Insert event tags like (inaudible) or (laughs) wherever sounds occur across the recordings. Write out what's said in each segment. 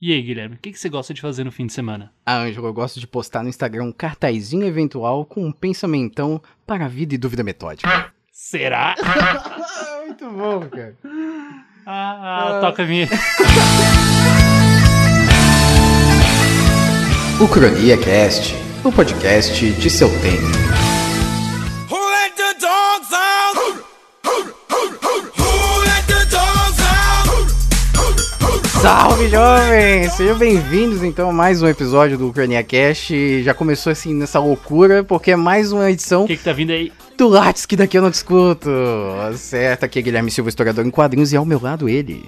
E aí, Guilherme, o que, que você gosta de fazer no fim de semana? Ah, Ângelo, eu gosto de postar no Instagram um cartazinho eventual com um pensamentão para a vida e dúvida metódica. Será? (laughs) Muito bom, cara. Ah, ah, toca a minha. O Cronia Cast, o podcast de seu tempo. Salve, jovens! Sejam bem-vindos, então, a mais um episódio do Cronia Cast. Já começou, assim, nessa loucura, porque é mais uma edição O que, que tá vindo aí? do Lattes que daqui eu não discuto. Certo, aqui é Guilherme Silva, historiador em quadrinhos, e ao meu lado ele.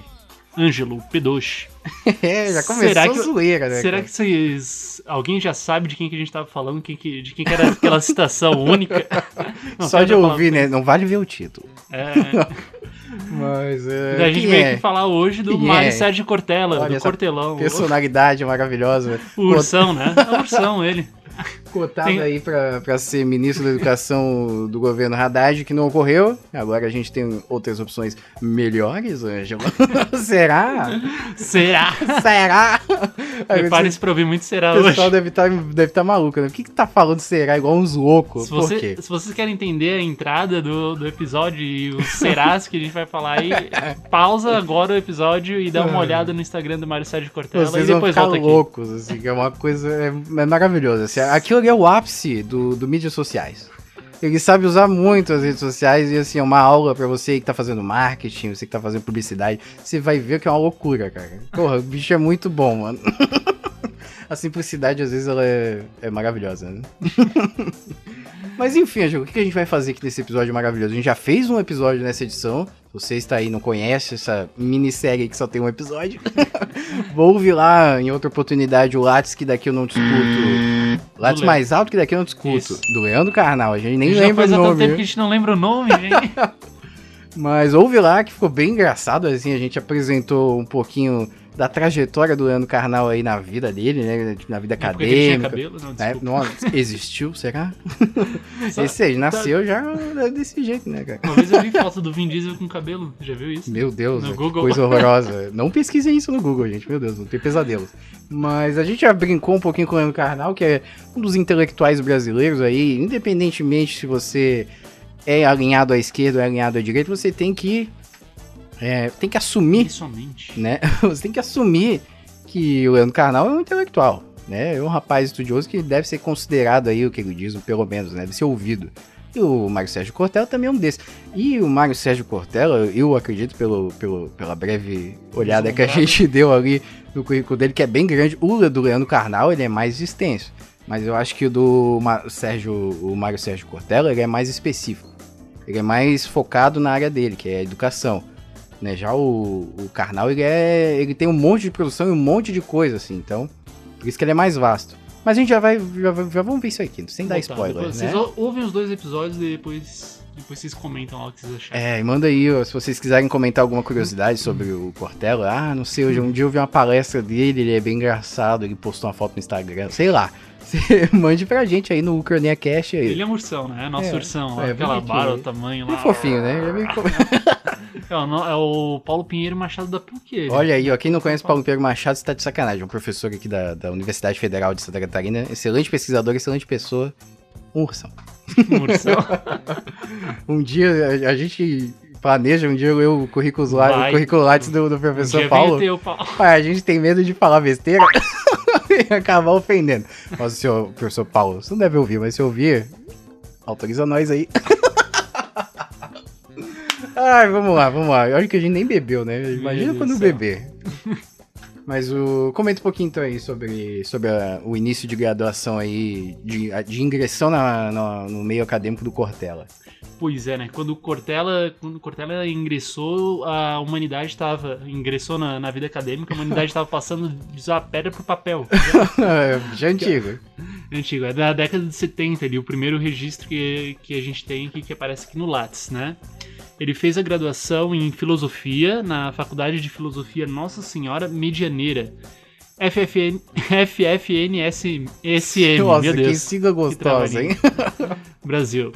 Ângelo P2. (laughs) É, já começou Será a que eu- zoeira, né? Será cara? que vocês. Alguém já sabe de quem que a gente tava falando? Quem que- de quem que era aquela citação única? (laughs) Não, Só de tá ouvir, né? Não vale ver o título. É. (laughs) Mas, é... a gente veio é? aqui falar hoje do Quem Mário é? Sérgio Cortella, Olha do Cortelão. Personalidade maravilhosa. O ursão, né? É o ursão, ele. Cotado Tem- aí pra, pra ser ministro da Educação do governo Haddad, que não ocorreu. Agora a gente tem outras opções melhores, Ângelo. (laughs) Será? Será? Será? Prepare-se pra ouvir muito será O hoje. pessoal deve estar deve tá maluco, né? Por que, que tá falando será igual uns loucos? Se, você- se vocês querem entender a entrada do, do episódio e os serás que a gente vai falar aí, (laughs) pausa agora o episódio e dá uma olhada no Instagram do Mário Sérgio Cortella Vocês e vão depois ficar volta aqui. loucos, assim, é uma coisa é, é maravilhosa. Assim, aquilo é o ápice do, do mídias sociais. Ele sabe usar muito as redes sociais e assim, é uma aula pra você que tá fazendo marketing, você que tá fazendo publicidade. Você vai ver que é uma loucura, cara. Porra, o bicho é muito bom, mano. (laughs) A simplicidade, às vezes, ela é, é maravilhosa, né? (laughs) Mas enfim, Angelo, o que a gente vai fazer aqui nesse episódio maravilhoso? A gente já fez um episódio nessa edição. Você está aí e não conhece essa minissérie que só tem um episódio, (laughs) vou ouvir lá em outra oportunidade o Lattes que daqui eu não discuto. Lattes mais alto que daqui eu não discuto. Isso. Do Leandro Carnal, a gente nem Já lembra faz o nome. tempo que a gente não lembra o nome, (laughs) gente. Mas ouve lá que ficou bem engraçado, assim, a gente apresentou um pouquinho da trajetória do Leandro Carnal aí na vida dele, né? Na vida Na tinha acadêmica. cabelo, não, né? Nossa, existiu, será? (laughs) Só- Esse aí nasceu já desse jeito, né, cara? Uma vez eu vi foto do Vin Diesel com cabelo, já viu isso? Meu Deus, No Google. coisa (laughs) horrorosa. Não pesquisem isso no Google, gente. Meu Deus, não tem pesadelos. Mas a gente já brincou um pouquinho com o Leandro Carnal, que é um dos intelectuais brasileiros aí, independentemente se você é alinhado à esquerda ou é alinhado à direita, você tem que é, tem que assumir, Pessoalmente. né? (laughs) Você tem que assumir que o Leandro Carnal é um intelectual, né? É um rapaz estudioso que deve ser considerado aí o que ele diz, pelo menos, né? Deve ser ouvido. E o Mário Sérgio Cortella também é um desses. E o Mário Sérgio Cortella, eu acredito pelo, pelo, pela breve olhada que a gente deu ali no currículo dele, que é bem grande. O do Leandro Carnal, ele é mais extenso. Mas eu acho que o do Sérgio, o Mário Sérgio Cortella, ele é mais específico. Ele é mais focado na área dele, que é a educação. Né? Já o, o Karnal, ele, é, ele tem um monte de produção e um monte de coisa, assim. Então, por isso que ele é mais vasto. Mas a gente já vai, já, já vamos ver isso aqui, sem dar spoiler, Depois né? Vocês ou- ouvem os dois episódios e depois, depois vocês comentam lá o que vocês acharam. É, e manda aí, ó, se vocês quiserem comentar alguma curiosidade sobre o Cortella. Ah, não sei, hoje um dia eu vi uma palestra dele, ele é bem engraçado, ele postou uma foto no Instagram, sei lá. Você (laughs) mande pra gente aí no Ucrania Cash aí. Ele é um ursão, né? É nosso É, ursão, é, aquela barra, o tamanho É lá. fofinho, né? É co- (laughs) É o, é o Paulo Pinheiro Machado da PUC. Olha aí, ó, quem não conhece Paulo Pedro Machado está de sacanagem. Um professor aqui da, da Universidade Federal de Santa Catarina, excelente pesquisador, excelente pessoa, um ursão. (laughs) Um ursão. Um dia a, a gente planeja um dia eu o currículo, lá, currículo do, do Um professor dia Paulo. ter Paulo. Pai, a gente tem medo de falar besteira e (laughs) acabar ofendendo. Mas, senhor professor Paulo, você não deve ouvir, mas se ouvir, autoriza nós aí. (laughs) Ai, vamos lá, vamos lá. Olha que a gente nem bebeu, né? Imagina quando beber. (laughs) Mas o. Comenta um pouquinho então aí sobre, sobre a- o início de graduação aí, de, de ingressão na- na- no meio acadêmico do Cortella. Pois é, né? Quando Cortella, quando Cortella ingressou, a humanidade estava. Ingressou na, na vida acadêmica, a humanidade estava passando de usar pedra pro papel. (laughs) Já antigo. Antigo, é da década de 70 ali, o primeiro registro que, que a gente tem aqui, que aparece aqui no Lattes, né? Ele fez a graduação em filosofia na Faculdade de Filosofia Nossa Senhora Medianeira. FFN, FFNSM, meu que Deus. sigla gostosa, hein? (laughs) Brasil.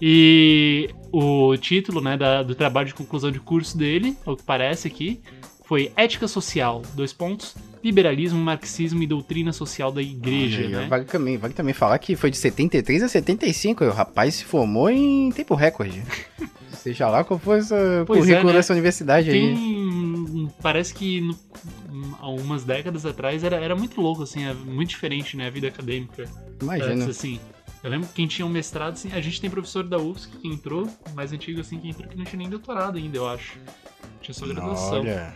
E o título né, da- do trabalho de conclusão de curso dele, ao que parece aqui, foi Ética Social, dois pontos, Liberalismo, Marxismo e Doutrina Social da Igreja, aí, né? Vale também, vale também falar que foi de 73 a 75. e O rapaz se formou em tempo recorde. (laughs) Seja lá qual for o é, currículo né? dessa universidade aí. Tem. Parece que no, há umas décadas atrás era, era muito louco, assim, é muito diferente, né? A vida acadêmica. Imagina. Assim. Eu lembro que quem tinha um mestrado, assim, a gente tem professor da UFSC que entrou, mais antigo, assim, que entrou que não tinha nem doutorado ainda, eu acho. Tinha só graduação. Olha.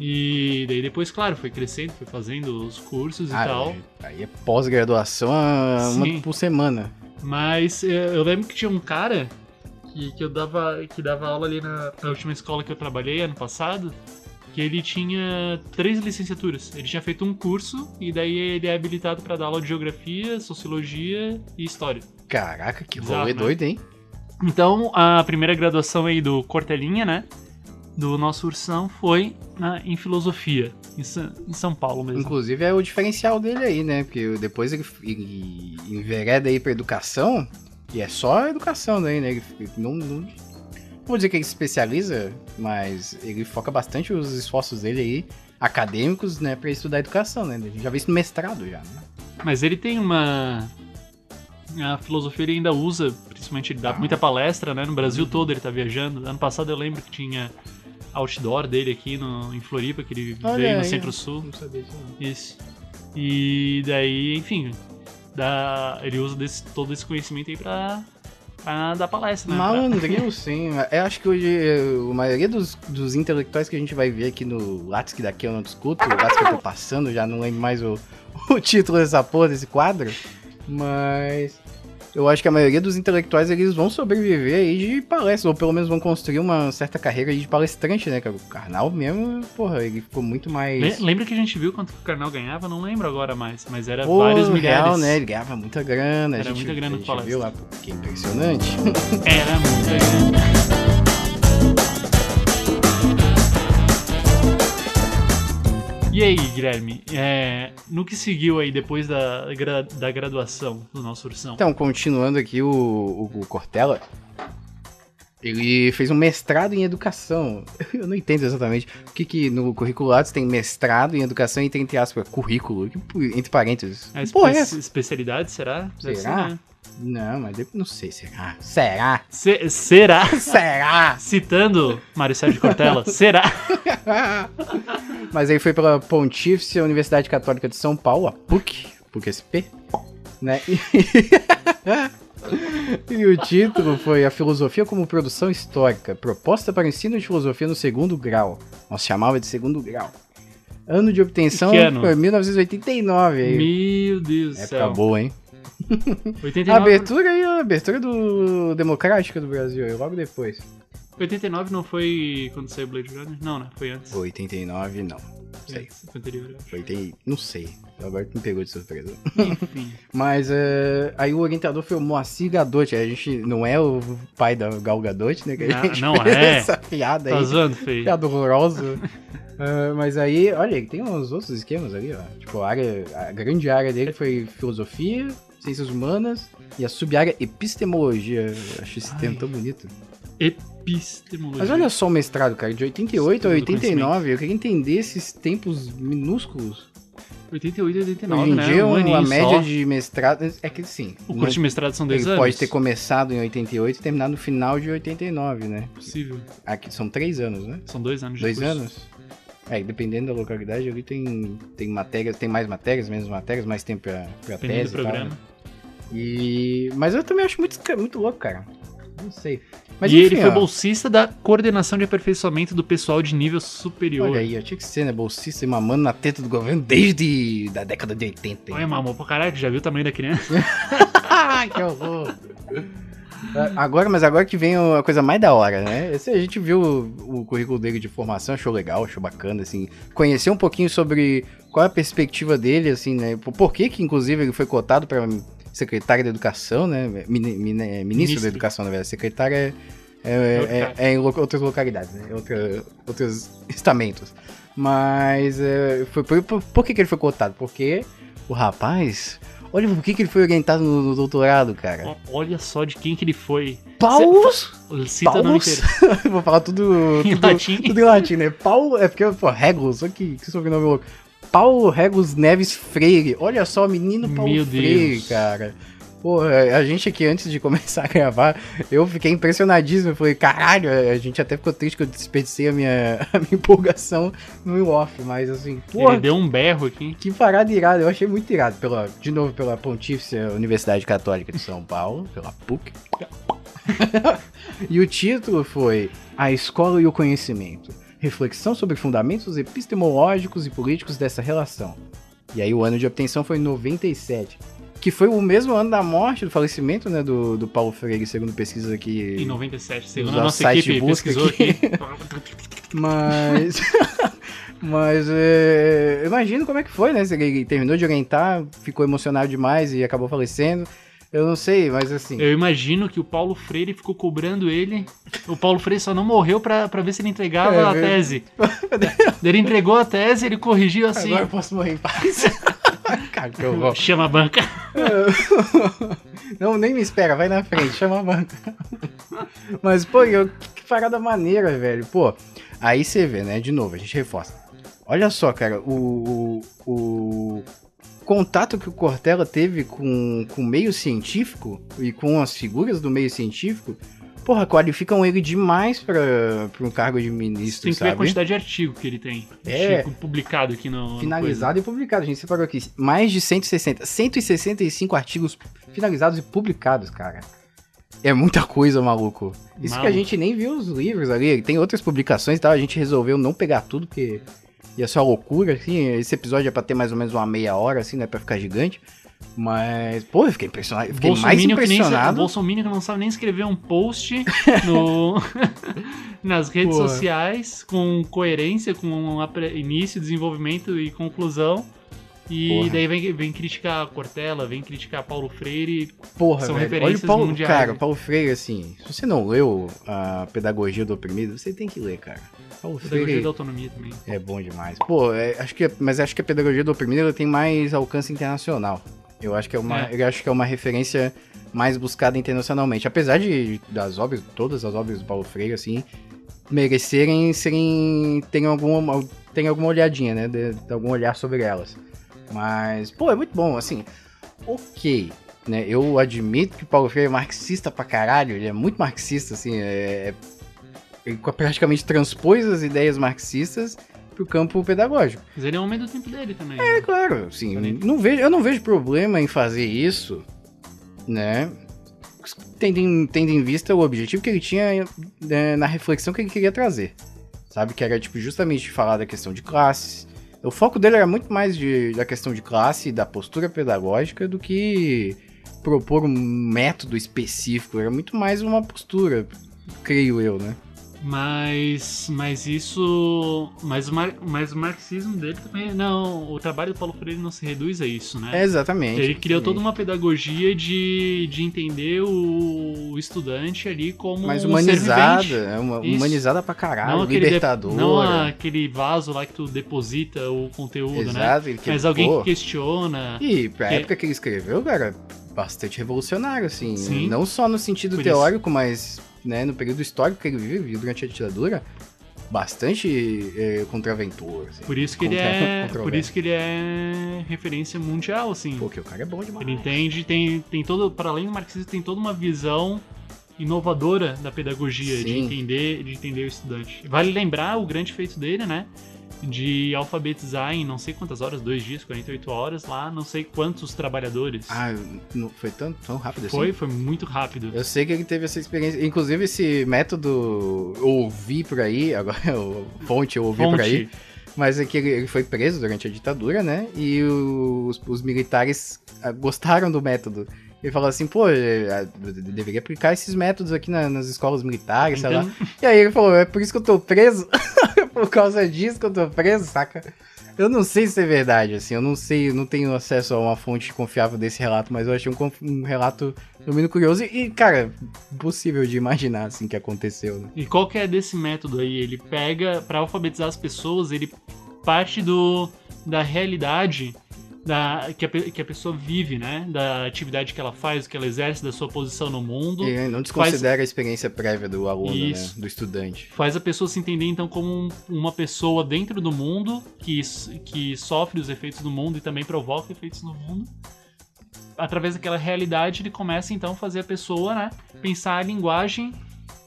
E daí depois, claro, foi crescendo, foi fazendo os cursos e Ah, tal. Aí é pós-graduação, uma por semana. Mas eh, eu lembro que tinha um cara que, que eu dava, que dava aula ali na, na última escola que eu trabalhei ano passado, que ele tinha três licenciaturas. Ele tinha feito um curso e daí ele é habilitado para dar aula de geografia, sociologia e história. Caraca, que rolê né? doido, hein? Então, a primeira graduação aí do Cortelinha, né? Do nosso ursão foi na, em filosofia, em, Sa- em São Paulo mesmo. Inclusive é o diferencial dele aí, né? Porque depois ele, ele envereda aí pra educação, e é só educação daí, né? Ele não, não vou dizer que ele se especializa, mas ele foca bastante os esforços dele aí, acadêmicos, né, pra estudar educação, né? A gente já vê isso no mestrado já, né? Mas ele tem uma. A filosofia ele ainda usa, principalmente ele dá muita palestra, né? No Brasil todo ele tá viajando. Ano passado eu lembro que tinha outdoor dele aqui no, em Floripa, que ele Olha veio no aí. Centro-Sul. Não sabia disso não. Isso. E daí, enfim, dá, ele usa desse- todo esse conhecimento aí pra, pra dar palestra, né? Malandril, sim. Eu acho que hoje a maioria dos, dos intelectuais que a gente vai ver aqui no Lattes, que daqui eu não discuto, o que eu tô passando, já não lembro mais o, (laughs) o título dessa porra desse quadro, mas eu acho que a maioria dos intelectuais eles vão sobreviver aí de palestra, ou pelo menos vão construir uma certa carreira aí de palestrante, né, cara? O Karnal mesmo, porra, ele ficou muito mais... Le- Lembra que a gente viu quanto o Karnal ganhava? Não lembro agora mais, mas era Pô, vários milhares. real, né? Ele ganhava muita grana. a Era gente, muita grana a gente viu lá, que impressionante. (laughs) Era muita grana. E aí, Guilherme, é, no que seguiu aí depois da, da graduação do nosso ursão? Então, continuando aqui o, o, o Cortella, ele fez um mestrado em educação. (laughs) Eu não entendo exatamente o que que no currículo tem mestrado em educação e tem, entre aspas, currículo, entre parênteses. porra é espe- essa? especialidade, será? Deve Será? ser, né? Não, mas eu não sei, será? Será? Se- será? (laughs) Será? Citando Mário Sérgio Cortella, será? (laughs) Mas aí foi pela Pontífice Universidade Católica de São Paulo, a PUC, PUC-SP, né? E... (laughs) e o título foi A Filosofia como Produção Histórica, proposta para ensino de filosofia no segundo grau. Nós chamava de segundo grau. Ano de obtenção Que ano? foi 1989. Aí. Meu Deus do Época céu. boa, hein? 89, Abertura aí, a abertura do Democrática do Brasil, aí, logo depois. 89 não foi quando saiu Blade Runner? Não, né? Foi antes. 89, não. Sei. Foi anterior. Foi, tem, não sei. Agora tu me pegou de surpresa. Enfim. (laughs) Mas é, aí o orientador foi o Moacir Gadot. A gente não é o pai da Gal Gadot, né? Que a Não, gente não (laughs) fez é. essa piada Tá aí. zoando, feio. Piada horrorosa. (laughs) Ah, mas aí, olha, ele tem uns outros esquemas ali, ó. Tipo, a, área, a grande área dele foi filosofia, ciências humanas e a sub-área epistemologia. Eu Acho esse termo Ai. tão bonito. Epistemologia. Mas olha só o mestrado, cara, de 88 a Estudo do 89. Eu queria entender esses tempos minúsculos. 88 e 89, Hoje em né? dia, um uma média só. de mestrado. É que sim. O não- curso de mestrado são 10 Ele anos? pode ter começado em 88 e terminado no final de 89, né? Possível. Aqui são três anos, né? São dois anos de Dois curso. anos? É, dependendo da localidade, ali tem, tem matérias, tem mais matérias, menos matérias, mais tempo pra, pra Dependendo tese do tal, programa. né? E... Mas eu também acho muito, muito louco, cara. Não sei. Mas e enfim, ele foi ó, bolsista da coordenação de aperfeiçoamento do pessoal de nível superior. Olha aí, eu tinha que ser, né? Bolsista e mamando na teta do governo desde da década de 80. Olha, mamou pra caralho, já viu o tamanho da criança? (laughs) Que horror. É, Agora, mas agora que vem a coisa mais da hora, né? Esse, a gente viu o, o currículo dele de formação, achou legal, achou bacana, assim. Conhecer um pouquinho sobre qual é a perspectiva dele, assim, né? Por, por que que, inclusive, ele foi cotado para secretário da Educação, né? Mini- mini- ministro, Ministro. da Educação, na verdade. Secretário é, é, É é- é em outras localidades, né? Outra, outros (laughs) estamentos. Mas, é, foi, por, por, por que que ele foi cotado? Porque o rapaz Olha por que, que ele foi orientado no, no doutorado, cara. Olha só de quem que ele foi. Paulus? Cita nome Paulus? inteiro. (laughs) Vou falar tudo, Em tudo, latim. tudo em latim, né? Paulo, é porque, pô, Regulus, olha que, que sobrenome louco. Paulo Regulus Neves Freire. Olha só, menino Paulo Meu Freire, Deus. cara. Pô, a gente aqui, antes de (laughs) começar a gravar, eu fiquei impressionadíssimo. Eu falei, caralho, a gente até ficou triste que eu desperdicei a minha, (laughs) a minha empolgação no off, mas assim, porra, Ele deu um berro aqui. que parada irada. Eu achei muito irado, pela, de novo, pela Pontífice Universidade Católica de São Paulo, pela PUC. (laughs) e o título foi A Escola e o Conhecimento. Reflexão sobre fundamentos epistemológicos e políticos dessa relação. E aí o ano de obtenção foi 97. Que foi o mesmo ano da morte, do falecimento, né, do, do Paulo Freire, segundo pesquisas aqui. Em 97, segundo a nossa site equipe busca pesquisou aqui. aqui. (laughs) Mas. (laughs) Mas é, imagino como é que foi, né? Ele terminou de orientar, ficou emocionado demais e acabou falecendo. Eu não sei, mas assim. Eu imagino que o Paulo Freire ficou cobrando ele. O Paulo Freire só não morreu pra, pra ver se ele entregava É, a tese. (laughs) ele entregou a tese, ele corrigiu assim. Agora eu posso morrer em paz. (laughs) Horror. Chama a banca. (laughs) Não, nem me espera, vai na frente, chama a banca. Mas, pô, eu- que parada maneira, velho. Pô, aí você vê, né? De novo, a gente reforça. Olha só, cara, o, o, o contato que o Cortella teve com, com o meio científico e com as figuras do meio científico, porra, qualificam ele demais pra, pra um cargo de ministro, Tem que ver a sabe? quantidade de artigo que ele tem. É. Artigo publicado aqui no. no Finalizado e publicado. A gente separou aqui mais de 160, 165 artigos finalizados e publicados, cara. É muita coisa, maluco. Isso que a Maluco. gente nem viu os livros ali. Tem outras publicações e tal. A gente resolveu não pegar tudo, porque ia ser uma loucura, assim. Esse episódio é pra ter mais ou menos uma meia hora, assim, né? Pra ficar gigante. Mas, pô, eu fiquei impressionado. Eu fiquei mais impressionado. Bolsominion que não sabe nem escrever um post no, (laughs) nas redes Porra. sociais com coerência, com início, desenvolvimento e conclusão. E Porra. daí vem, vem criticar Cortella, vem criticar Paulo Freire. Porra, São velho. referências Olha o Paulo, mundiais. cara, Paulo Freire, assim, se você não leu a Pedagogia do Oprimido, você tem que ler, cara. Pedagogia da autonomia também. é bom demais. Pô, é, acho que, mas acho que a Pedagogia do Oprimido ela tem mais alcance internacional. Eu acho que é uma, É. eu acho que é uma referência mais buscada internacionalmente. Apesar de das obras, todas as obras do Paulo Freire, assim, merecerem serem terem alguma terem alguma olhadinha, né, de, de algum olhar sobre elas. Mas, pô, é muito bom, assim. Ok, né? Eu admito que o Paulo Freire é marxista pra caralho, ele é muito marxista, assim, é, ele praticamente transpôs as ideias marxistas pro campo pedagógico. Mas ele é um homem do tempo dele também. É claro, Bonito. não vejo, eu não vejo problema em fazer isso, né? Tendo em, tendo em vista o objetivo que ele tinha né, na reflexão que ele queria trazer. Sabe? Que era, tipo, justamente falar da questão de classes. O foco dele era muito mais de, da questão de classe e da postura pedagógica do que propor um método específico. Era muito mais uma postura, creio eu, né? Mas, mas isso. Mas o, mar, mas o marxismo dele também. Não, o trabalho do Paulo Freire não se reduz a isso, né? É, exatamente. Ele criou toda uma pedagogia de, de entender o estudante ali como mais um humanizada, é uma, Isso. humanizada pra caralho, de- libertadora. não aquele vaso lá que tu deposita o conteúdo, né? Exato, ele Mas alguém pô, que questiona. E pra Que- época que ele escreveu, cara, bastante revolucionário, assim. Sim. Não só no sentido Por isso. teórico, mas né, no período histórico que ele viveu durante a ditadura, bastante é, contraventor. Assim. Por isso que ele Contra- é. Por isso que ele é referência mundial, assim. Porque o cara é bom demais. Ele entende, tem, tem todo. Para além do marxismo, tem toda uma visão inovadora da pedagogia, de Sim. entender, de entender o estudante. Vale lembrar o grande feito dele, né? De alfabetizar em não sei quantas horas, dois dias, 48 horas, lá, não sei quantos trabalhadores. Ah, não foi tão, tão rápido assim? foi, foi muito rápido. Eu sei que ele teve essa experiência. Inclusive, esse método eu ouvi por aí, (laughs) agora fonte eu ouvi por aí. Fonte. Mas é que ele, ele foi preso durante a ditadura, né? E os, os militares ah, gostaram do método. Ele falou assim, pô, eh, ah, eu deveria aplicar esses métodos aqui na- nas escolas militares, sei lá. Então, E aí ele falou, é por isso que eu tô preso? (laughs) por causa disso que eu tô preso, saca? Eu não sei se é verdade, assim, eu não sei, não tenho acesso a uma fonte confiável desse relato, mas eu achei um, um relato, no mínimo, curioso e, e, cara, impossível de imaginar, assim, que aconteceu, né? E qual que é desse método aí? Ele pega, pra alfabetizar as pessoas, ele parte do da realidade da, que, a, que a pessoa vive, né? Da atividade que ela faz, que ela exerce, da sua posição no mundo. E não desconsidera a experiência prévia do aluno, Isso. né? Do estudante. Faz a pessoa se entender, então, como um- uma pessoa dentro do mundo, que, que sofre os efeitos do mundo e também provoca efeitos no mundo. Através daquela realidade, ele começa, então, a fazer a pessoa, né? Pensar a linguagem,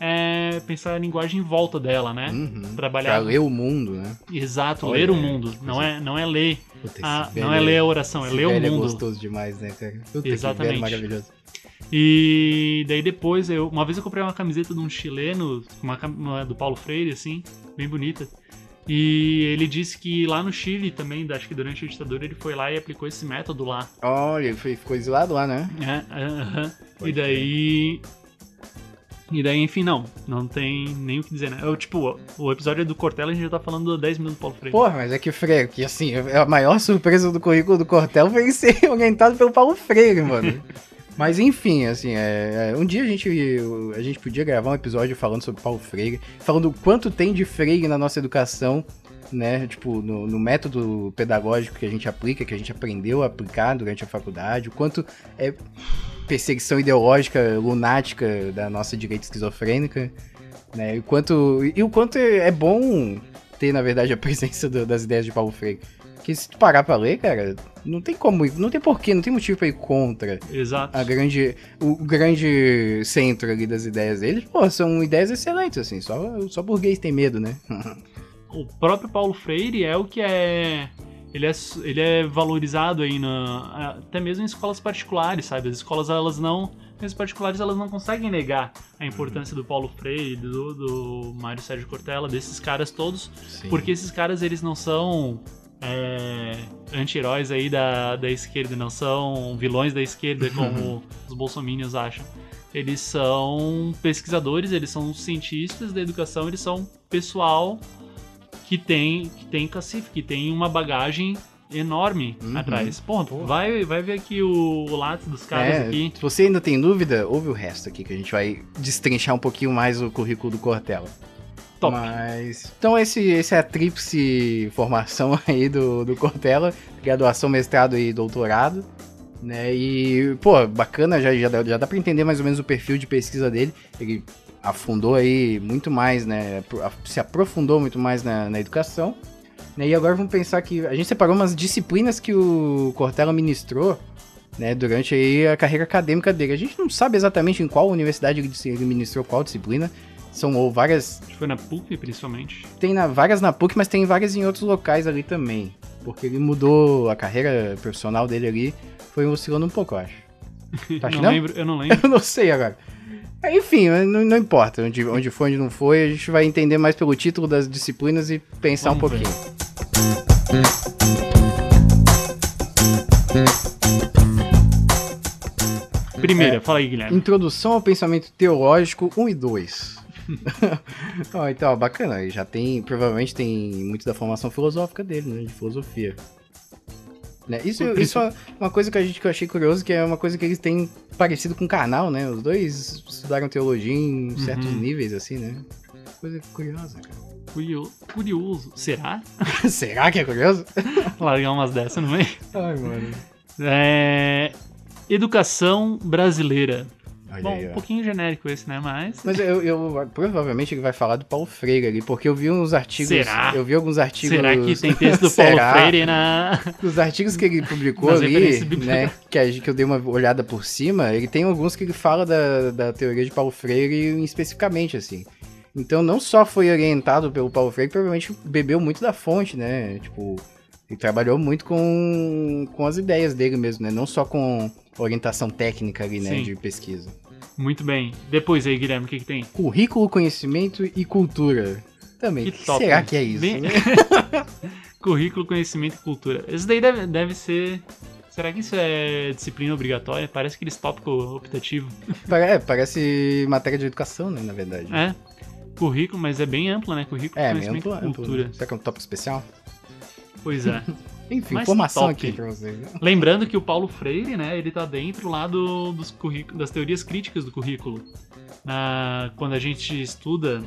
é, pensar a linguagem em volta dela, né? Uhum. Trabalhar- Pra ler o mundo, né? Exato, Olha, ler o é, mundo. Não é, não é ler. Puta, a- velho não é ler a oração, é ler o velho mundo. É gostoso demais, né, cara? Puta, Exatamente. Maravilhoso. E daí depois, eu, uma vez eu comprei uma camiseta de um chileno, uma, uma do Paulo Freire, assim, bem bonita. E ele disse que lá no Chile também, acho que durante a ditadura, ele foi lá e aplicou esse método lá. Olha, ele ficou exilado lá, né? né? Aham. E Pode daí. E daí, enfim, não. Não tem nem o que dizer, né? Eu, tipo, o episódio do Cortella a gente já tá falando 10 minutos do Paulo Freire. Porra, mas é que, Freire, que assim, a maior surpresa do currículo do Cortel foi (laughs) ser orientado pelo Paulo Freire, mano. (laughs) Mas enfim, assim, é, é, um dia a gente, a gente podia gravar um episódio falando sobre Paulo Freire, falando o quanto tem de Freire na nossa educação, né? Tipo, no, no método pedagógico que a gente aplica, que a gente aprendeu a aplicar durante a faculdade, o quanto é perseguição ideológica lunática da nossa direita esquizofrênica, né? E o quanto, e o quanto é bom ter, na verdade, a (laughs) presença do- das ideias de Paulo Freire. Porque se tu parar pra ler, cara, não tem como, não tem porquê, não tem motivo pra ir contra Exato. a grande, o grande centro ali das ideias dele. Pô, são ideias excelentes, assim, só, só burguês tem medo, né? (laughs) o próprio Paulo Freire é o que é. Ele é, ele é valorizado aí na, até mesmo em escolas particulares, sabe? As escolas, elas não. As particulares, elas não conseguem negar a importância do Paulo Freire, do, do Mário Sérgio Cortella, desses caras todos, Sim. porque esses caras, eles não são é, anti-heróis aí da, da esquerda, não são vilões da esquerda, (laughs) como os bolsominions acham. Eles são pesquisadores, eles são cientistas da educação, eles são pessoal que tem, que tem cacife, que tem uma bagagem enorme Uhum. atrás. Pô, vai, vai ver aqui o, o lápis dos caras É, aqui. se você ainda tem dúvida, ouve o resto aqui, que a gente vai destrinchar um pouquinho mais o currículo do Cortella. Top. Mas. Então, esse, esse é a tríplice formação (laughs) aí do, do Cortella: graduação, mestrado e doutorado. Né? E, pô, bacana, já, já, dá- já dá pra entender mais ou menos o perfil de pesquisa dele. Ele afundou aí muito mais, né? Se aprofundou muito mais na, na educação. Né? E agora vamos pensar que a gente separou umas disciplinas que o Cortella ministrou. Né, durante aí a carreira acadêmica dele. A gente não sabe exatamente em qual universidade ele ministrou qual disciplina. São ou várias Acho que foi na PUC, principalmente. tem na, várias na PUC, mas tem várias em outros locais ali também. Porque ele mudou a carreira profissional dele ali, foi oscilando um pouco, eu acho. (laughs) Não, não? lembro, eu não lembro. (laughs) Eu não sei agora. Aí, Enfim, não, não importa onde, onde foi, onde não foi, a gente vai entender mais pelo título das disciplinas e pensar um Vamos ver. pouquinho. Primeira, fala aí, Guilherme. Introdução ao pensamento teológico 1 e 2. (laughs) Ó, então, bacana, já tem, provavelmente tem muito da formação filosófica dele, né, de filosofia. Né, Isso, isso é uma coisa que, a gente, que eu achei curioso, que é uma coisa que eles têm parecido com o canal, né? Os dois estudaram teologia em certos Uhum. níveis, assim, né? Coisa curiosa, Curio- Curioso. Será? cara. (laughs) Será que é curioso? (laughs) Largar umas dessas no meio. Ai, mano. É... Educação brasileira. Olha Bom, aí, um pouquinho genérico esse, né? Mas. Mas eu, eu- provavelmente ele vai falar do Paulo Freire ali, porque eu vi uns artigos. Será? Eu vi alguns artigos. Será que tem texto do (laughs) Paulo? Freire na. Os artigos que ele publicou Nas ali, né, que, a, que eu dei uma olhada por cima, ele tem alguns que ele fala da, da teoria de Paulo Freire especificamente, assim. Então não só foi orientado pelo Paulo Freire, provavelmente bebeu muito da fonte, né? Tipo, ele trabalhou muito com, com as ideias dele mesmo, né? Não só com orientação técnica ali, né, Sim. de pesquisa. Muito bem. Depois aí, Guilherme, o que, que tem? Currículo, conhecimento e cultura. Também. Que top. Será que é isso? Bem- né? (laughs) Currículo, conhecimento e cultura. Esse daí deve, deve ser. Será que isso é disciplina obrigatória? Parece aqueles tópico optativo. (laughs) É, parece matéria de educação, né, na verdade. É. Currículo, mas é bem amplo, né? Currículo, É, conhecimento amplo, e amplo. cultura. Será que é um tópico especial? Pois é. (laughs) Enfim, Mas informação top. aqui pra vocês. né? Lembrando que o Paulo Freire, né, ele tá dentro lá do, dos das teorias críticas do currículo. Na, quando a gente estuda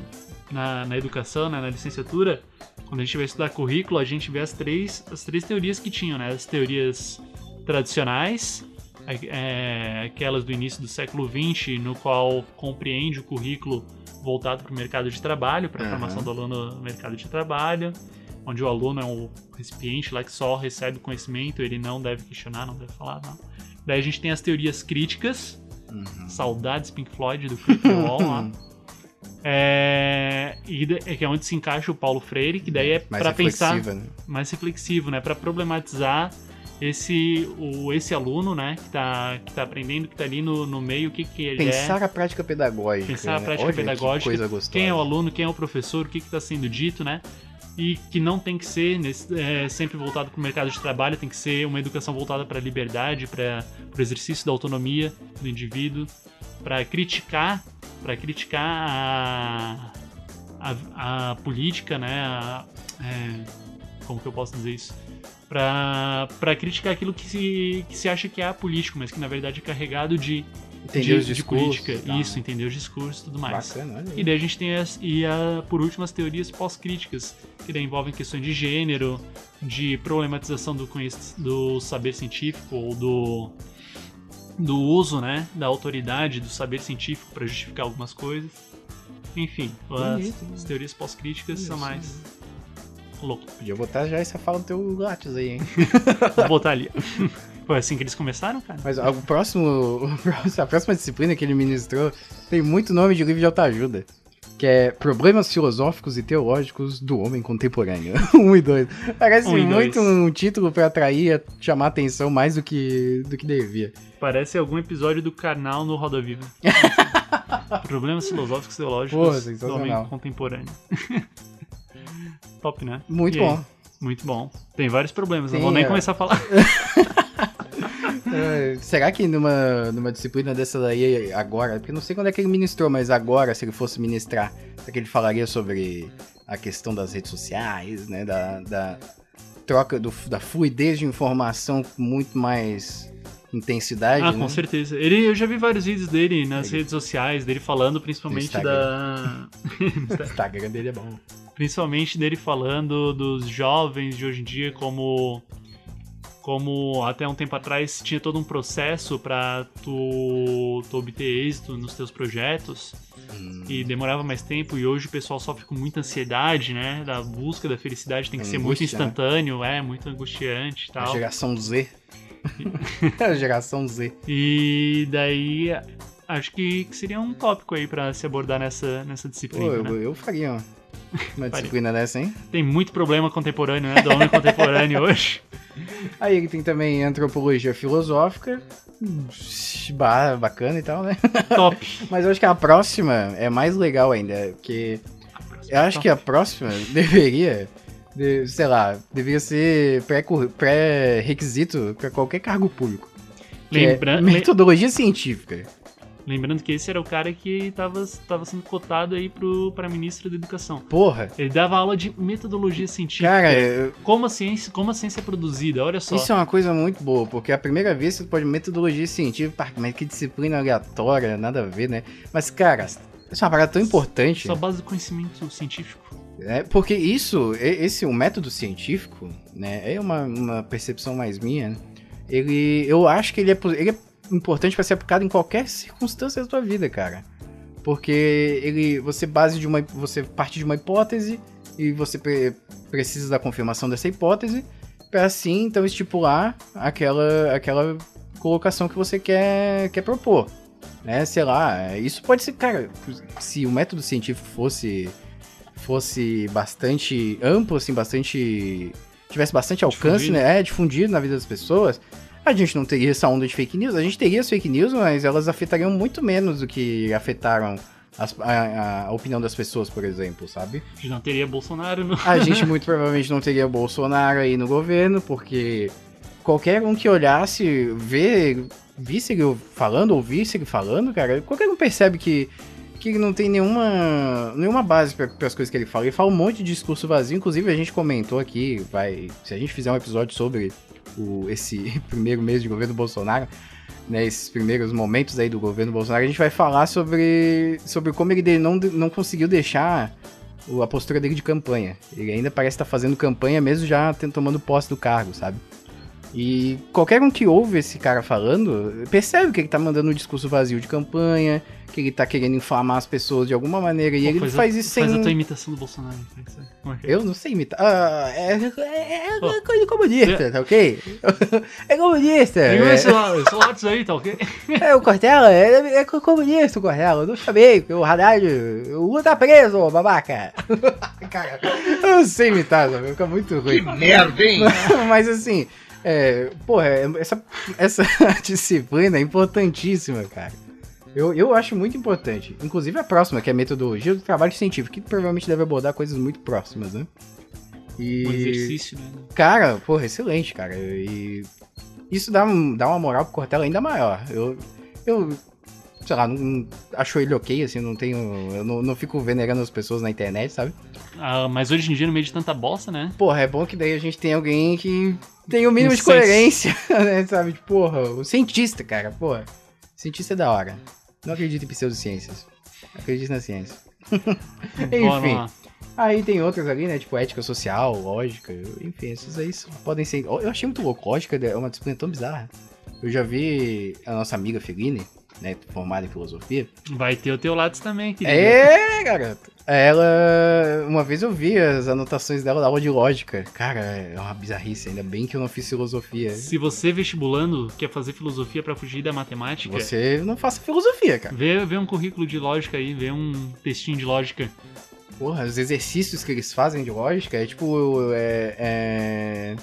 na, na educação, né, na licenciatura, quando a gente vai estudar currículo, a gente vê as três, as três teorias que tinham, né? As teorias tradicionais, é, aquelas do início do século XX, no qual compreende o currículo voltado para o mercado de trabalho, para a Aham. formação do aluno no mercado de trabalho, onde o aluno é um recipiente lá que só recebe conhecimento, ele não deve questionar, não deve falar, não. Daí a gente tem as teorias críticas, Uhum. saudades Pink Floyd do Creepy Wall lá. (laughs) É, e é que é onde se encaixa o Paulo Freire, que daí é para pensar né? mais reflexivo, né, para problematizar esse o esse aluno, né, que tá que tá aprendendo, que tá ali no, no meio, o que que ele Pensar é, a prática pedagógica. pensar a né? prática Olha que pedagógica, gostosa. quem é o aluno, quem é o professor, o que que tá sendo dito, né? E que não tem que ser nesse- é, sempre voltado para o mercado de trabalho, tem que ser uma educação voltada para a liberdade, para o exercício da autonomia do indivíduo, para criticar, para criticar a, a, a política, né? a- é, como que eu posso dizer isso? Para criticar aquilo que se, que se acha que é apolítico, mas que na verdade é carregado de, Entender de, de política. tal, Isso, né? entender os discursos e tudo mais. Bacana, olha aí. E daí a gente tem as, e a, por último as teorias pós-críticas, que daí envolvem questões de gênero, de problematização do, do saber científico ou do, do uso né, da autoridade do saber científico para justificar algumas coisas. Enfim, as, Bonito, as teorias pós-críticas são mais loucas. Podia botar já essa fala no teu Lattes aí, hein? (laughs) Vou botar ali. (laughs) Foi assim que eles começaram, cara? Mas o próximo, (laughs) o próximo- a próxima disciplina que ele ministrou tem muito nome de livro de autoajuda. Que é Problemas Filosóficos e Teológicos do Homem Contemporâneo. 1 (laughs) e 2. Parece Um e muito dois. um título pra atrair, chamar atenção mais do que, do que devia. Parece algum episódio do canal no Roda Viva. (laughs) Problemas filosóficos e Pô, teológicos do homem contemporâneo. Top, né? Muito E aí? bom. Muito bom. Tem vários problemas, não Tem, vou nem é. começar a falar. É, será que numa, numa disciplina dessa daí agora, porque eu não sei quando é que ele ministrou, mas agora, se ele fosse ministrar, será que ele falaria sobre a questão das redes sociais, né? Da, da troca, do, da fluidez de informação com muito mais intensidade, ah, né? com certeza. Ele, eu já vi vários vídeos dele nas Ele- redes sociais, dele falando principalmente No da. O (laughs) (laughs) Instagram dele é bom. principalmente dele falando dos jovens de hoje em dia como como até um tempo atrás tinha todo um processo pra tu, tu obter êxito nos teus projetos Hum. e demorava mais tempo e hoje o pessoal sofre com muita ansiedade, né? Da busca da felicidade tem que ser muito né? instantâneo, é muito angustiante e A tal. geração Z. (laughs) a geração Z. E daí acho que, que seria um tópico aí pra se abordar nessa nessa Pô, disciplina, eu, né? eu faria uma, (laughs) disciplina dessa, hein? Tem muito problema contemporâneo, né? Do homem contemporâneo (laughs) hoje. Aí ele tem também antropologia filosófica. Ba- Bacana e tal, né? Top. (laughs) Mas eu acho que a próxima é mais legal ainda, porque eu acho que a próxima (laughs) deveria, de- sei lá, deveria ser pré-requisito para qualquer cargo público. que é metodologia científica. Lembrando que esse era o cara que tava, tava sendo cotado aí pro, pra ministro da educação. Porra, Ele dava aula de metodologia científica. cara, eu- Como a ciência, como a ciência é produzida, olha só. isso é uma coisa muito boa, porque a primeira vez você pode metodologia científica, mas que disciplina aleatória, nada a ver, né? Mas, cara, isso é uma parada tão importante. Só base do conhecimento científico. É, porque isso, esse o método científico, né, é uma, uma percepção mais minha, né, ele, eu acho que ele é, ele é importante para ser aplicado em qualquer circunstância da tua vida, cara. Porque ele, você base de uma, você parte de uma hipótese e você pre- precisa da confirmação dessa hipótese para assim, então estipular aquela, aquela colocação que você quer, quer propor, né? Sei lá, isso pode ser, cara, se o método científico fosse fosse bastante amplo, assim, bastante. tivesse bastante alcance, Difundido. né? É, difundido na vida das pessoas, a gente não teria essa onda de fake news. A gente teria as fake news, mas elas afetariam muito menos do que afetaram as- a, a opinião das pessoas, por exemplo, sabe? A gente não teria Bolsonaro no. A gente (laughs) muito provavelmente não teria Bolsonaro aí no governo, porque qualquer um que olhasse, vê, visse ele falando, ouvisse ele falando, cara, qualquer um percebe que, que não tem nenhuma, nenhuma base para as coisas que ele fala. Ele fala um monte de discurso vazio, inclusive a gente comentou aqui, vai, se a gente fizer um episódio sobre o, esse (laughs) primeiro mês de governo Bolsonaro, né, esses primeiros momentos aí do governo Bolsonaro, a gente vai falar sobre, sobre como ele não, não conseguiu deixar a postura dele de campanha. Ele ainda parece estar fazendo campanha mesmo já tomando posse do cargo, sabe? E qualquer um que ouve esse cara falando, percebe que ele tá mandando um discurso vazio de campanha, que ele tá querendo inflamar as pessoas de alguma maneira, e Pô, ele faz, faz isso sem... Faz a tua imitação do Bolsonaro. como é que é que é? Eu não sei imitar. Ah, é, é, é Pô. coisa comunista, tá ok? (laughs) É comunista. Liga É, esse lá- esse lápis aí, tá ok? é, o Cortella é, é comunista o Cortella. Eu não chamei, o Haddad. O Lula tá preso, ô babaca. (laughs) Cara, eu não sei imitar, sabe? Fica muito ruim. Merda, hein? (laughs) Mas assim, é, porra, é- essa, essa disciplina é importantíssima, cara. Eu, eu acho muito importante. Inclusive a próxima, que é a metodologia do trabalho científico, que provavelmente deve abordar coisas muito próximas, né? E. Um exercício, né? Cara, porra, excelente, cara. E isso dá, um- dá uma moral pro Cortella ainda maior. Eu, eu sei lá, não, não acho ele ok, assim, não tenho. Eu não, não fico venerando as pessoas na internet, sabe? Ah, mas hoje em dia, no meio de tanta bosta, né? Porra, é bom que daí a gente tem alguém que tem o mínimo Um de senso. coerência, (laughs) né? Sabe? Tipo, porra, o cientista, cara, porra. Cientista é da hora. Não acredito em pseudociências. Acredito na ciência. (laughs) Enfim. Aí tem outras ali, né? Tipo ética social, lógica, enfim, esses aí podem ser. Eu achei muito louco. Lógica é uma disciplina tão bizarra. Eu já vi a nossa amiga Feline, né? Formada em filosofia. Vai ter o teu Lattes também, querido. É, garoto. Ela. Uma vez eu vi as anotações dela da aula de lógica. Cara, é uma bizarrice. Ainda bem que eu não fiz filosofia. Se você vestibulando quer fazer filosofia pra fugir da matemática, Você não faça filosofia, cara. vê, vê um currículo de lógica aí, vê um textinho de lógica. Porra, os exercícios que eles fazem de lógica é tipo. É. É,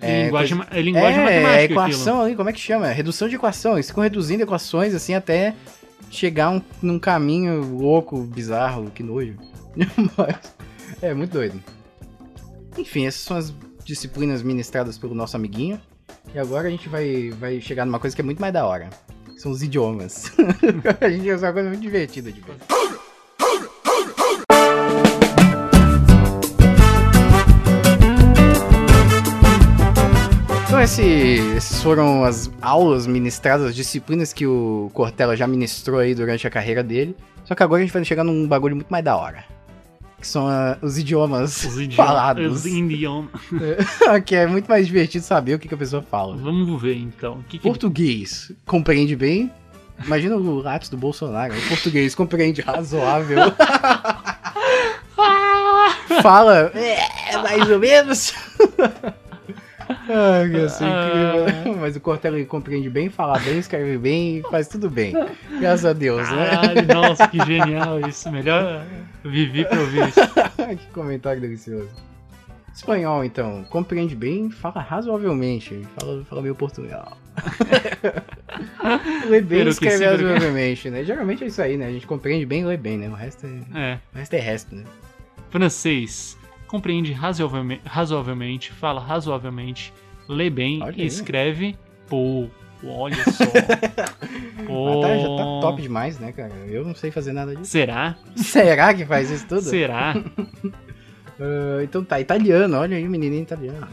é linguagem, coisa- é linguagem é, matemática. é equação ali, como é que chama? Redução de equação. Eles ficam reduzindo equações assim até chegar um, num caminho louco, bizarro, que nojo. Mas (laughs) é muito doido. Enfim, essas são as disciplinas ministradas pelo nosso amiguinho. E agora a gente vai, vai chegar numa coisa que é muito mais da hora. São os idiomas. (laughs) a gente vai uma coisa muito divertida de ver. Esse, esses foram as aulas ministradas, as disciplinas que o Cortella já ministrou aí durante a carreira dele. Só que agora a gente vai chegar num bagulho muito mais da hora. Que são ah, os idiomas, Os falados. Os idiomas. (laughs) que é muito mais divertido saber o que, que a pessoa fala. Vamos ver então. Que que Português, compreende bem? Imagina o lápis do Bolsonaro. O português compreende razoável. (laughs) Fala, é, mais ou menos. (laughs) Ai, que assim, incrível. (laughs) Mas o Cortella compreende bem, fala bem, escreve bem, faz tudo bem. Graças a Deus, né? Nossa, que genial isso. Melhor vivi pra ouvir isso. (laughs) que comentário delicioso. Espanhol, então, compreende bem, fala razoavelmente, fala, fala meio portunhol. (laughs) lê bem, Pero que escreve razoavelmente, né? Geralmente é isso aí, né? A gente compreende bem e lê bem, né? O resto é, É. o resto, é resto, né? Francês. Compreende razoavelmente, razoavelmente, fala razoavelmente, lê bem Olha e aí. escreve pouco. Olha (laughs) só. Pô. Ah, tá, já tá top demais, né, cara? Eu não sei fazer nada disso. Será? (laughs) Será que faz isso tudo? Será? (laughs) Ah, então tá, italiano, olha aí o menininho italiano.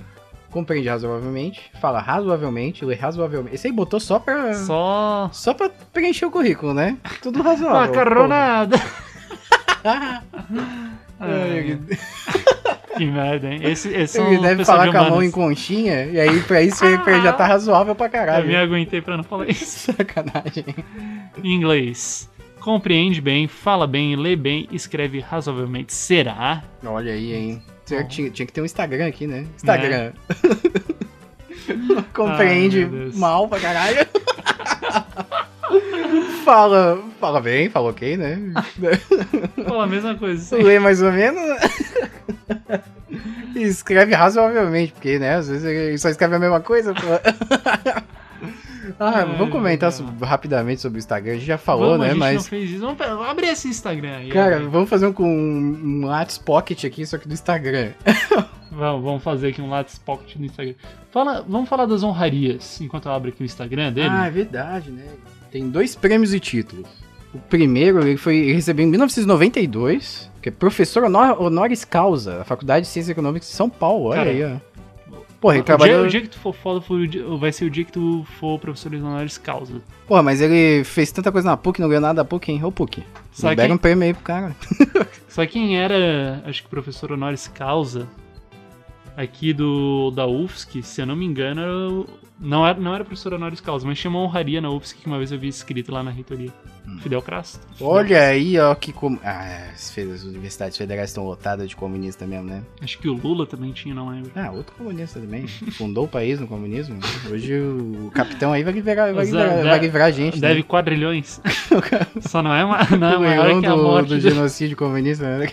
Compreende razoavelmente, fala razoavelmente, lê razoavelmente. Esse aí botou só pra. Só, Só pra preencher o currículo, né? Tudo razoável. macarronada. Ai, (laughs) que merda, hein? Esse, esse Ele são deve falar de com a mão em conchinha, e aí pra isso ele pra ele já tá razoável pra Eu caralho. me aguentei pra não falar isso. (laughs) Sacanagem. Em inglês. Compreende bem, fala bem, lê bem, escreve razoavelmente. Será? Olha aí, hein? Tinha, tinha- tinha que ter um Instagram aqui, né? Instagram. (laughs) Compreende Ai, mal pra caralho. Fala, fala bem, fala ok, né? (laughs) Fala a mesma coisa. assim. Lê mais ou menos. (laughs) E escreve razoavelmente, porque, né? Às vezes ele só escreve a mesma coisa. (laughs) Ah, vamos comentar meu so- rapidamente sobre o Instagram. A gente já falou, Vamos, a né? gente não Mas, fez isso. Vamos, abre esse Instagram aí. cara, ó. vamos fazer um com um, um Lattes Pocket aqui, só que do Instagram. Vamos, vamos fazer aqui um Lattes Pocket no Instagram. Fala, vamos falar das honrarias, enquanto eu abro aqui o Instagram dele. Ah, é verdade, né? Tem dois prêmios e títulos. O primeiro, ele foi ele recebeu em 1992, que é professor honor, honoris causa, da Faculdade de Ciências Econômicas de São Paulo. Olha Cara, aí, ó. Porra, ele o, dia, trabalhou... o dia que tu for foda foi o dia- vai ser o dia que tu for professor honoris causa. Porra, mas ele fez tanta coisa na PUC, não ganhou nada da PUC, hein? Ô PUC, Sabe libera quem- um prêmio aí pro cara. (laughs) Só quem era, acho que professor honoris causa aqui do da UFSC, se eu não me engano, era o- não era, não era professor honoris causa, mas tinha uma honraria na UFSC que uma vez eu vi escrito lá na reitoria. Fidel Castro. Fidel Olha aí, ó, que. Com... Ah, as, fe- as universidades federais estão lotadas de comunista mesmo, né? Acho que o Lula também tinha, não lembro. Ah, outro comunista também. (laughs) Fundou o país no comunismo. Hoje o capitão aí vai livrar, vai livrar, é, vai livrar a gente. Deve né? quadrilhões. (laughs) Só não é, ma- não é o maior leão que a do, morte. do do- genocídio comunista, né?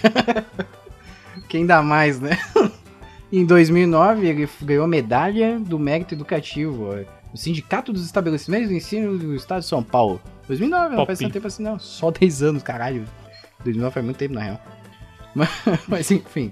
(laughs) Quem dá mais, né? Em 2009, ele ganhou medalha do mérito educativo. O Sindicato dos Estabelecimentos do Ensino do Estado de São Paulo. 2009, não faz tanto tempo assim, não. Só 10 anos, caralho. 2009 faz muito tempo, na real. Mas, (laughs) mas enfim.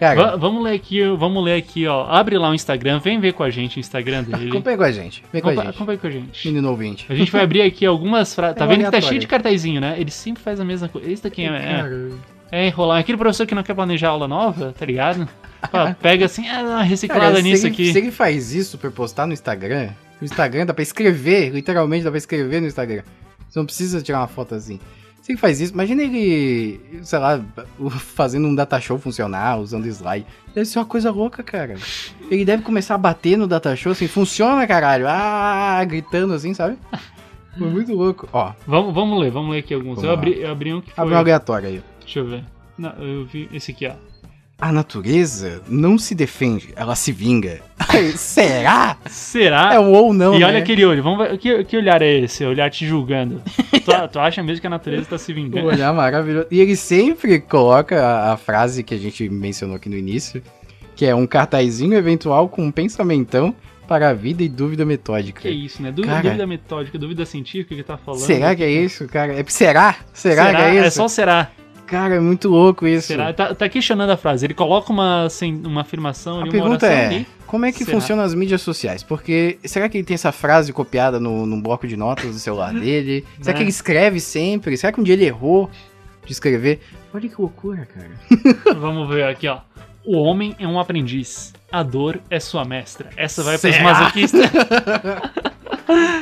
Cara, Va- vamos ler aqui, vamos ler aqui, ó. Abre lá o Instagram, vem ver com a gente o Instagram dele. (laughs) acompanha com a gente. Vem com a gente. acompanha com a gente. Menino ouvinte. A gente vai abrir aqui algumas frases. (laughs) Tá É vendo que tá aleatório. cheio de cartazinho, né? Ele sempre faz a mesma coisa. Esse daqui é, é, é enrolar. Aquele professor que não quer planejar aula nova, tá ligado? Ó, pega assim, ah, uma reciclada Cara, nisso ele, aqui. Se ele faz isso pra postar no Instagram, no Instagram dá pra escrever, literalmente dá pra escrever no Instagram. Você não precisa tirar uma foto assim. Se ele faz isso, imagina ele, sei lá, (laughs) fazendo um data show funcionar, usando slide. Deve ser uma coisa louca, cara. Ele deve começar a bater no data show assim, funciona, caralho. Ah, gritando assim, sabe? Foi muito louco. Ó, Vamos, vamos ler, vamos ler aqui alguns. Vamos Eu abri, eu abri um que foi. abre um aleatório aí. Deixa eu ver. Não, eu vi esse aqui, ó. A natureza não se defende, ela se vinga. (laughs) Será? Será? É um ou não, e né? olha aquele olho, vamos ver. Que, que olhar é esse? Olhar te julgando. (laughs) tu, tu acha mesmo que a natureza tá se Um vingando? olhar maravilhoso. E ele sempre coloca a, a frase que a gente mencionou aqui no início, que é um cartazinho eventual com um pensamentão para a vida e dúvida metódica. Que isso, né? Dúvida, Cara. dúvida metódica, dúvida científica que tá falando. Será que é isso, cara? É, será? Será, que é isso? só será. Cara, é muito louco isso. Será? Tá, tá questionando a frase. Ele coloca uma, assim, uma afirmação A ali, pergunta é, ali. como é que Será? funcionam as mídias sociais? Porque será que ele tem essa frase copiada no, num bloco de notas do celular dele? Será que ele escreve sempre? Será que um dia ele errou de escrever? Olha que loucura, cara. (laughs) Vamos ver aqui, ó. O homem é um aprendiz. A dor é sua mestra. Essa vai pros Será? masoquistas. (laughs)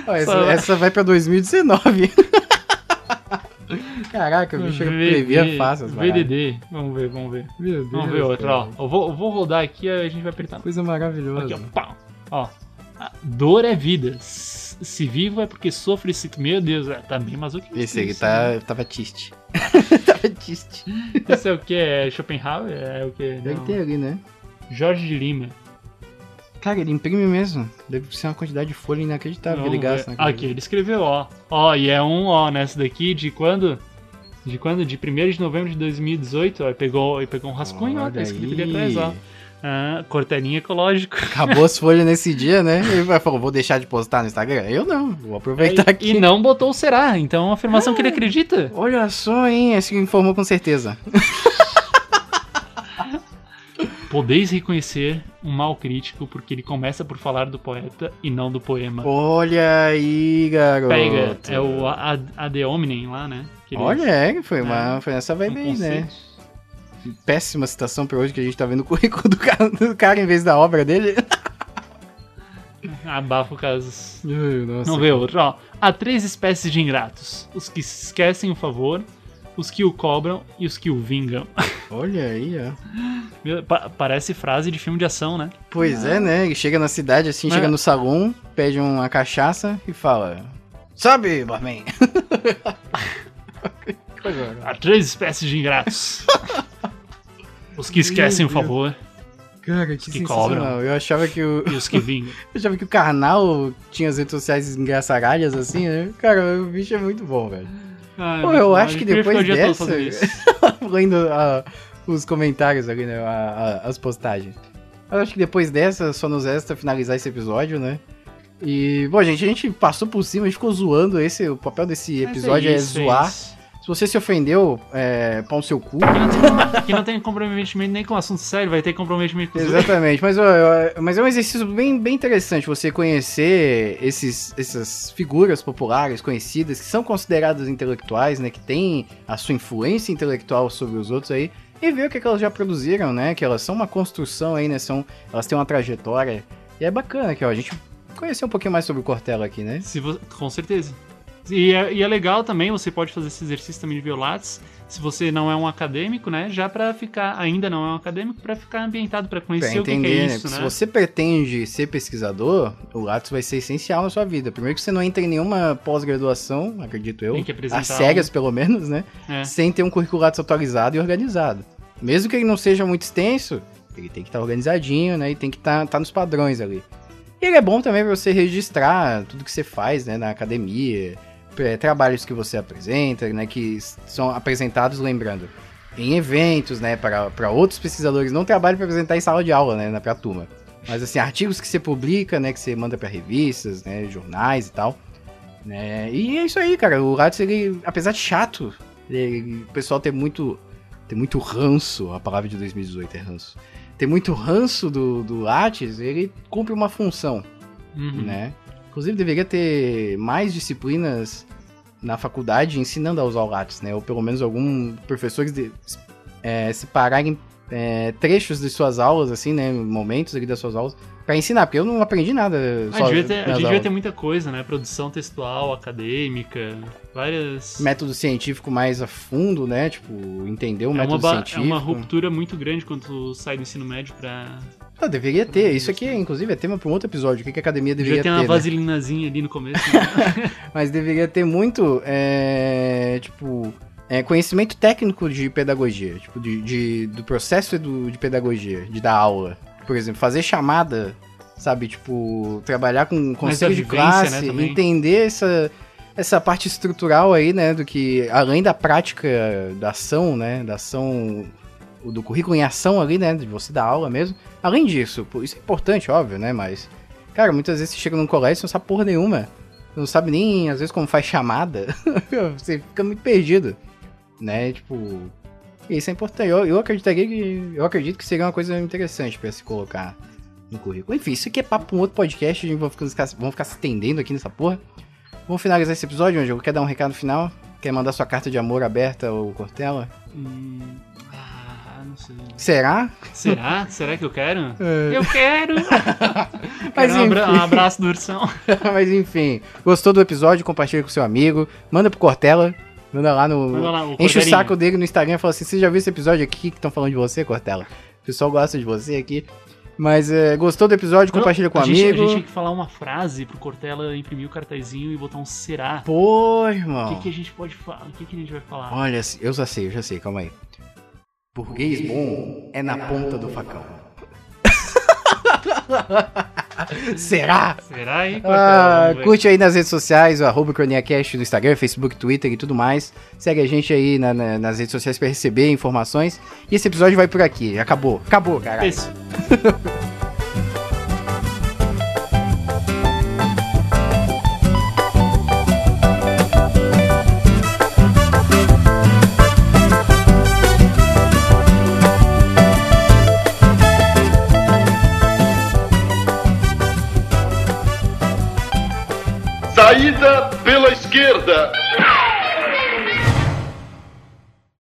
Essa, essa vai pra 2019. (laughs) Caraca, o bicho previa fácil. VDD. Vamos ver, vamos ver. Meu Deus. Vamos ver outra, ó. Eu vou, eu vou rodar aqui a gente vai apertar. Coisa maravilhosa. Aqui, ó. Pau. Ó. Dor é vida. Se vivo é porque sofre. Meu Deus, é, tá bem masoquista. Esse isso, tá, né? tava tiste. (laughs) tava tiste. Esse é o que? É Schopenhauer? É o que? Deve ter ali, né? Jorge de Lima. Cara, ele imprime mesmo. Deve ser uma quantidade de folha inacreditável que ele gasta. naquele- Aqui, ele escreveu ó. Ó, e é um ó nessa daqui de quando? De quando? De 1 de novembro de 2018, ó. Ele pegou, pegou um rascunho, ó, tá Olha escrito ali atrás, ó. Ah, cortelinho ecológico. Acabou as folhas nesse dia, né? Ele falou, vou deixar de postar no Instagram? Eu não, vou aproveitar E- aqui. E não botou o será, então é uma afirmação que ele acredita. Olha só, hein? Esse informou com certeza. (laughs) Podeis reconhecer um mal crítico porque ele começa por falar do poeta e não do poema. Olha aí, garoto. Pega, é o Ad, Ad lá, né? Olha, é, foi, uma, É. foi nessa um vibe aí, né? Péssima citação pra hoje que a gente tá vendo o currículo do cara, do cara em vez da obra dele. (laughs) Abafa o caso. Nossa. Vamos ver outro, ó. Há três espécies de ingratos: os que esquecem o favor, os que o cobram e os que o vingam. (laughs) Olha aí, ó. Meu, pa- parece frase de filme de ação, né? Pois é, né? Ele chega na cidade assim, Mas- chega no salão, pede uma cachaça e fala: Sobe, barman. (laughs) Há três espécies de ingratos: (laughs) os que esquecem o favor Cara, que que cobram. Eu achava que o. e os que vingam. (laughs) Eu achava que o carnal tinha as redes sociais engraçaralhas assim, né? Cara, o bicho é muito bom, velho. Ai, Pô, muito eu acho que depois dessa-. (laughs) Lendo ah, os comentários ali, né? a- a- as postagens. Eu acho que depois dessa, só nos resta finalizar esse episódio, né? E, bom, gente, a gente passou por cima, a gente ficou zoando. Esse, o papel desse Mas episódio é, isso, zoar. isso. Se você se ofendeu, é, pau no seu cu. Aqui não, não tem comprometimento nem com assunto sério, vai ter comprometimento com. Exatamente, mas, mas é um exercício bem, bem interessante você conhecer esses, essas figuras populares conhecidas que são consideradas intelectuais, né? Que têm a sua influência intelectual sobre os outros aí e ver o que, que elas já produziram, né? Que elas são uma construção aí, né? São, elas têm uma trajetória. E é bacana que ó, a gente conhecer um pouquinho mais sobre o Cortella aqui, né? Se Com certeza. E é, e é legal também, você pode fazer esse exercício também de Lattes, se você não é um acadêmico, né? Já pra ficar, ainda não é um acadêmico, pra ficar ambientado, pra Pra conhecer o que, que entender, é né? isso, Se né? você pretende ser pesquisador, o Lattes vai ser essencial na sua vida. Primeiro que você não entra em nenhuma pós-graduação, acredito eu, as sérias pelo menos, né? É. Sem ter um currículo Lattes atualizado e organizado. Mesmo que ele não seja muito extenso, ele tem que estar organizadinho, né? E tem que estar nos padrões ali. E ele é bom também pra você registrar tudo que você faz, né? Na academia, pra- trabalhos que você apresenta, né? Que são apresentados, lembrando, em eventos, né? Para para outros pesquisadores. Não trabalho para apresentar em sala de aula, né? Na pra turma. Mas, assim, artigos que você publica, né? Que você manda pra revistas, né? Jornais e tal. Né? E é isso aí, cara. O Lattes, ele, apesar de chato, ele- o pessoal tem muito, tem muito ranço. A palavra de 2018 é ranço. Tem muito ranço do, do Lattes, ele cumpre uma função, Uhum. né? Inclusive, deveria ter mais disciplinas na faculdade ensinando a usar o Lattes, né? Ou pelo menos alguns professores de, é, separarem é, trechos de suas aulas, assim, né? Momentos ali das suas aulas, pra ensinar, porque eu não aprendi nada. Ah, devia ter- a gente devia ter muita coisa, né? Produção textual, acadêmica, várias. método científico mais a fundo, né? Tipo, entender o É uma, método é científico. uma ruptura muito grande quando tu sai do ensino médio pra. Deveria ter. Isso aqui, inclusive, é tema para um outro episódio. O que, que a academia deveria ter ter, uma né? vaselinazinha ali no começo. né? (laughs) Mas deveria ter muito, é, tipo, é, conhecimento técnico de pedagogia. Tipo, de, de- do processo de pedagogia, de dar aula. Por exemplo, fazer chamada, sabe? Tipo, trabalhar com conselho de vivência, classe, né, entender essa, essa parte estrutural aí, né? Do que, além da prática da ação, né? Da ação, do currículo em ação ali, né? De você dar aula mesmo. Além disso, isso é importante, óbvio, né? Mas, cara, muitas vezes você chega num colégio e não sabe porra nenhuma. Você não sabe nem, às vezes, como faz chamada. (laughs) você fica muito perdido, né? Tipo, isso é importante. Eu, eu acreditaria que, eu acredito que seria uma coisa interessante pra se colocar no currículo. Enfim, isso aqui é papo pra um outro podcast, a gente vai ficar, vamos ficar se estendendo aqui nessa porra. Vamos finalizar esse episódio, Angelo. Quer dar um recado final? Quer mandar sua carta de amor aberta ao Cortella? Hum, ah, não sei. Será? Será? Será que eu quero? É. Eu quero! (laughs) Mas Quero um, enfim. um abraço do ursão. (laughs) Mas enfim, gostou do episódio? Compartilha com seu amigo. Manda pro Cortella. Manda lá no. Manda lá, o Enche o saco dele no Instagram e fala assim: Você já viu esse episódio aqui que estão falando de você, Cortella? O pessoal gosta de você aqui. Mas é, gostou do episódio? Compartilha com o a gente, amigo. A gente tem que falar uma frase pro Cortella imprimir o cartazinho e botar um será. Pô, O irmão. que, que a gente pode falar? O que, que a gente vai falar? Olha, eu já sei, eu já sei, calma aí. Burguês bom é na ponta do facão. (laughs) (laughs) Será? Será Cortella? Ah, curte aí nas redes sociais, o arroba CroniaCast no Instagram, Facebook, Twitter e tudo mais. Segue a gente aí na- na- nas redes sociais pra receber informações. E esse episódio vai por aqui. Acabou. Acabou, caralho. Isso. (laughs) Saída pela esquerda.